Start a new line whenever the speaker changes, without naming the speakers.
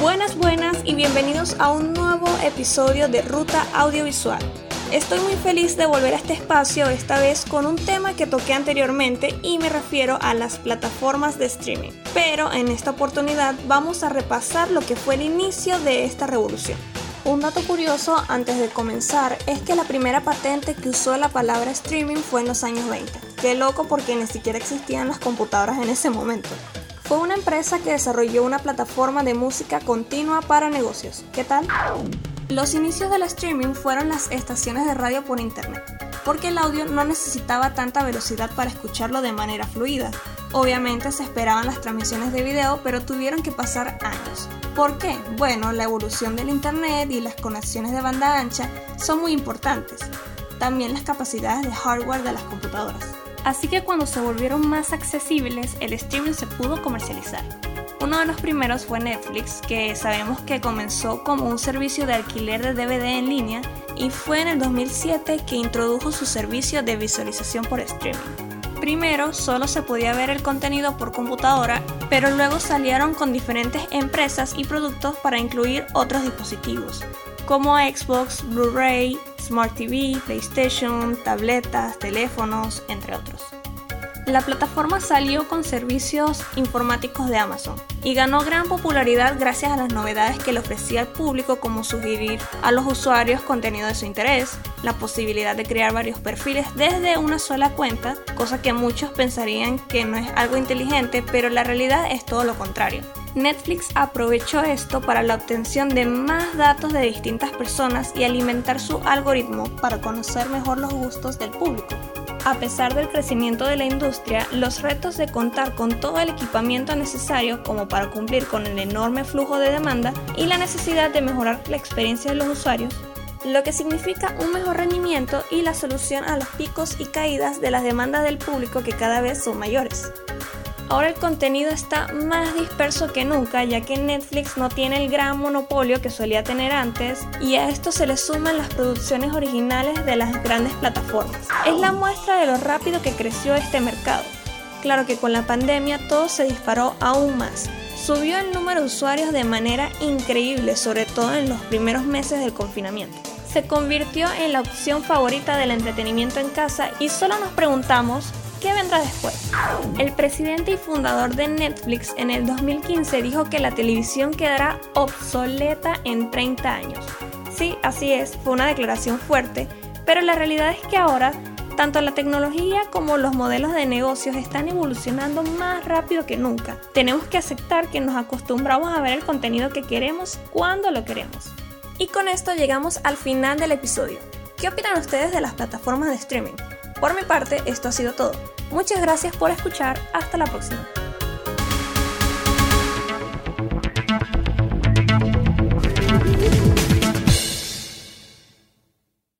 Buenas, buenas y bienvenidos a un nuevo episodio de Ruta Audiovisual. Estoy muy feliz de volver a este espacio, esta vez con un tema que toqué anteriormente y me refiero a las plataformas de streaming. Pero en esta oportunidad vamos a repasar lo que fue el inicio de esta revolución. Un dato curioso antes de comenzar es que la primera patente que usó la palabra streaming fue en los años 20. Qué loco porque ni siquiera existían las computadoras en ese momento. Fue una empresa que desarrolló una plataforma de música continua para negocios. ¿Qué tal? Los inicios del streaming fueron las estaciones de radio por internet, porque el audio no necesitaba tanta velocidad para escucharlo de manera fluida. Obviamente se esperaban las transmisiones de video, pero tuvieron que pasar años. ¿Por qué? Bueno, la evolución del internet y las conexiones de banda ancha son muy importantes. También las capacidades de hardware de las computadoras. Así que cuando se volvieron más accesibles, el streaming se pudo comercializar. Uno de los primeros fue Netflix, que sabemos que comenzó como un servicio de alquiler de DVD en línea y fue en el 2007 que introdujo su servicio de visualización por streaming. Primero solo se podía ver el contenido por computadora, pero luego salieron con diferentes empresas y productos para incluir otros dispositivos, como Xbox, Blu-ray, Smart TV, PlayStation, tabletas, teléfonos, entre otros. La plataforma salió con servicios informáticos de Amazon y ganó gran popularidad gracias a las novedades que le ofrecía al público como sugerir a los usuarios contenido de su interés, la posibilidad de crear varios perfiles desde una sola cuenta, cosa que muchos pensarían que no es algo inteligente, pero la realidad es todo lo contrario. Netflix aprovechó esto para la obtención de más datos de distintas personas y alimentar su algoritmo para conocer mejor los gustos del público. A pesar del crecimiento de la industria, los retos de contar con todo el equipamiento necesario como para cumplir con el enorme flujo de demanda y la necesidad de mejorar la experiencia de los usuarios, lo que significa un mejor rendimiento y la solución a los picos y caídas de las demandas del público que cada vez son mayores. Ahora el contenido está más disperso que nunca ya que Netflix no tiene el gran monopolio que solía tener antes y a esto se le suman las producciones originales de las grandes plataformas. Es la muestra de lo rápido que creció este mercado. Claro que con la pandemia todo se disparó aún más. Subió el número de usuarios de manera increíble, sobre todo en los primeros meses del confinamiento se convirtió en la opción favorita del entretenimiento en casa y solo nos preguntamos ¿Qué vendrá después? El presidente y fundador de Netflix en el 2015 dijo que la televisión quedará obsoleta en 30 años. Sí, así es, fue una declaración fuerte, pero la realidad es que ahora tanto la tecnología como los modelos de negocios están evolucionando más rápido que nunca. Tenemos que aceptar que nos acostumbramos a ver el contenido que queremos cuando lo queremos. Y con esto llegamos al final del episodio. ¿Qué opinan ustedes de las plataformas de streaming? Por mi parte, esto ha sido todo. Muchas gracias por escuchar. Hasta la próxima.